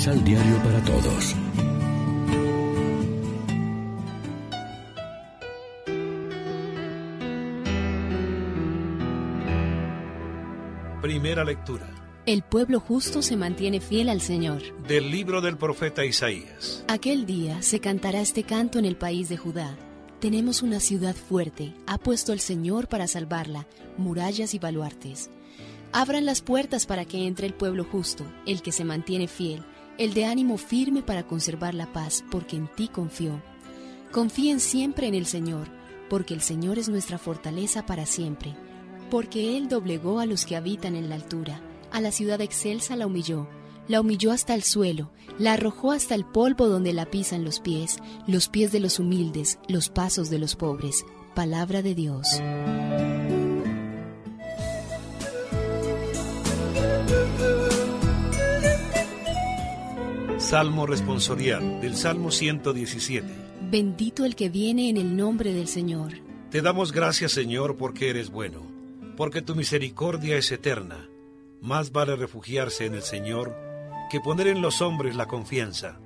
Misal Diario para Todos. Primera lectura. El pueblo justo se mantiene fiel al Señor. Del libro del profeta Isaías. Aquel día se cantará este canto en el país de Judá. Tenemos una ciudad fuerte, ha puesto el Señor para salvarla, murallas y baluartes. Abran las puertas para que entre el pueblo justo, el que se mantiene fiel, el de ánimo firme para conservar la paz, porque en ti confió. Confíen siempre en el Señor, porque el Señor es nuestra fortaleza para siempre, porque Él doblegó a los que habitan en la altura, a la ciudad excelsa la humilló, la humilló hasta el suelo, la arrojó hasta el polvo donde la pisan los pies, los pies de los humildes, los pasos de los pobres. Palabra de Dios. Salmo responsorial del Salmo 117. Bendito el que viene en el nombre del Señor. Te damos gracias, Señor, porque eres bueno, porque tu misericordia es eterna. Más vale refugiarse en el Señor que poner en los hombres la confianza.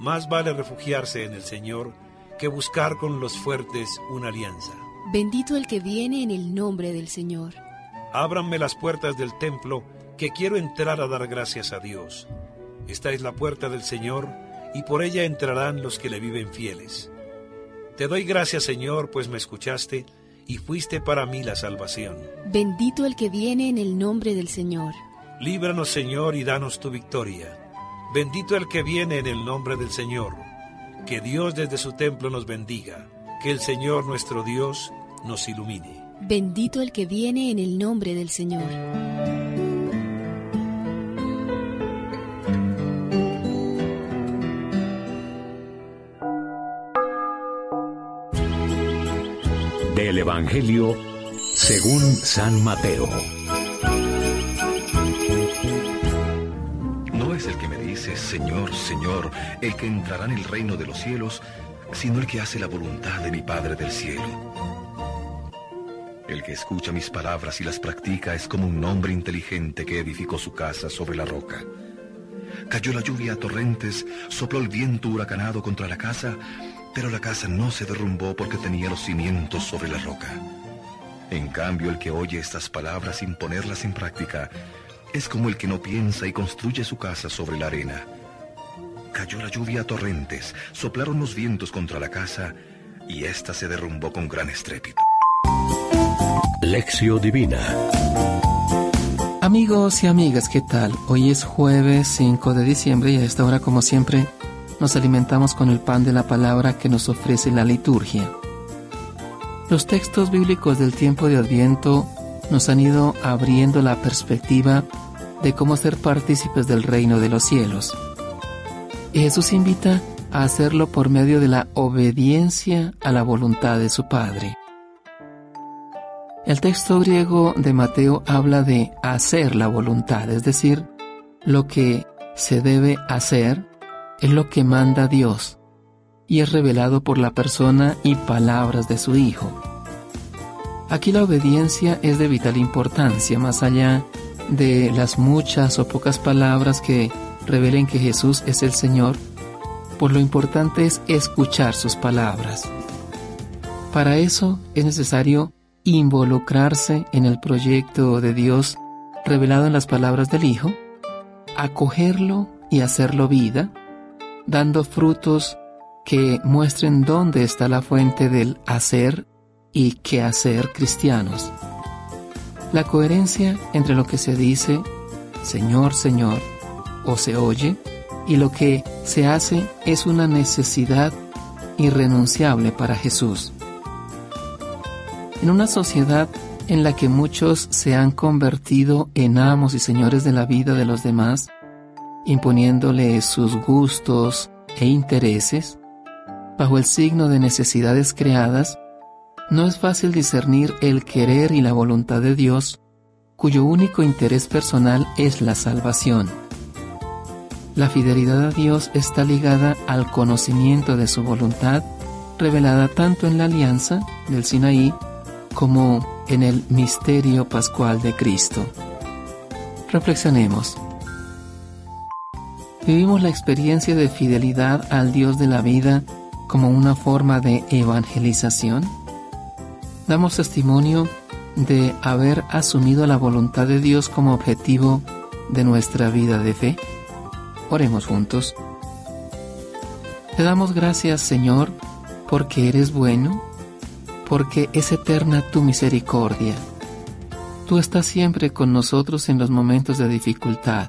Más vale refugiarse en el Señor que buscar con los fuertes una alianza. Bendito el que viene en el nombre del Señor. Ábranme las puertas del templo, que quiero entrar a dar gracias a Dios. Esta es la puerta del Señor, y por ella entrarán los que le viven fieles. Te doy gracias, Señor, pues me escuchaste, y fuiste para mí la salvación. Bendito el que viene en el nombre del Señor. Líbranos, Señor, y danos tu victoria. Bendito el que viene en el nombre del Señor. Que Dios desde su templo nos bendiga. Que el Señor nuestro Dios nos ilumine. Bendito el que viene en el nombre del Señor. Del Evangelio según San Mateo. No es el que me dice, Señor, Señor, el que entrará en el reino de los cielos, sino el que hace la voluntad de mi Padre del cielo. El que escucha mis palabras y las practica es como un hombre inteligente que edificó su casa sobre la roca. Cayó la lluvia a torrentes, sopló el viento huracanado contra la casa, pero la casa no se derrumbó porque tenía los cimientos sobre la roca. En cambio, el que oye estas palabras sin ponerlas en práctica es como el que no piensa y construye su casa sobre la arena. Cayó la lluvia a torrentes, soplaron los vientos contra la casa y ésta se derrumbó con gran estrépito. Lección Divina. Amigos y amigas, ¿qué tal? Hoy es jueves 5 de diciembre y a esta hora, como siempre, nos alimentamos con el pan de la palabra que nos ofrece la liturgia. Los textos bíblicos del tiempo de Adviento nos han ido abriendo la perspectiva de cómo ser partícipes del reino de los cielos. Y Jesús invita a hacerlo por medio de la obediencia a la voluntad de su Padre. El texto griego de Mateo habla de hacer la voluntad, es decir, lo que se debe hacer es lo que manda Dios y es revelado por la persona y palabras de su Hijo. Aquí la obediencia es de vital importancia, más allá de las muchas o pocas palabras que revelen que Jesús es el Señor, por lo importante es escuchar sus palabras. Para eso es necesario involucrarse en el proyecto de Dios revelado en las palabras del Hijo, acogerlo y hacerlo vida, dando frutos que muestren dónde está la fuente del hacer y qué hacer cristianos. La coherencia entre lo que se dice, Señor, Señor, o se oye, y lo que se hace es una necesidad irrenunciable para Jesús. En una sociedad en la que muchos se han convertido en amos y señores de la vida de los demás, imponiéndole sus gustos e intereses, bajo el signo de necesidades creadas, no es fácil discernir el querer y la voluntad de Dios, cuyo único interés personal es la salvación. La fidelidad a Dios está ligada al conocimiento de su voluntad, revelada tanto en la alianza del Sinaí como en el misterio pascual de Cristo. Reflexionemos. Vivimos la experiencia de fidelidad al Dios de la vida como una forma de evangelización. Damos testimonio de haber asumido la voluntad de Dios como objetivo de nuestra vida de fe. Oremos juntos. Te damos gracias, Señor, porque eres bueno, porque es eterna tu misericordia. Tú estás siempre con nosotros en los momentos de dificultad.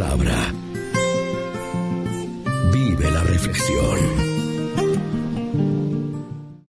Palabra. Vive la reflexión.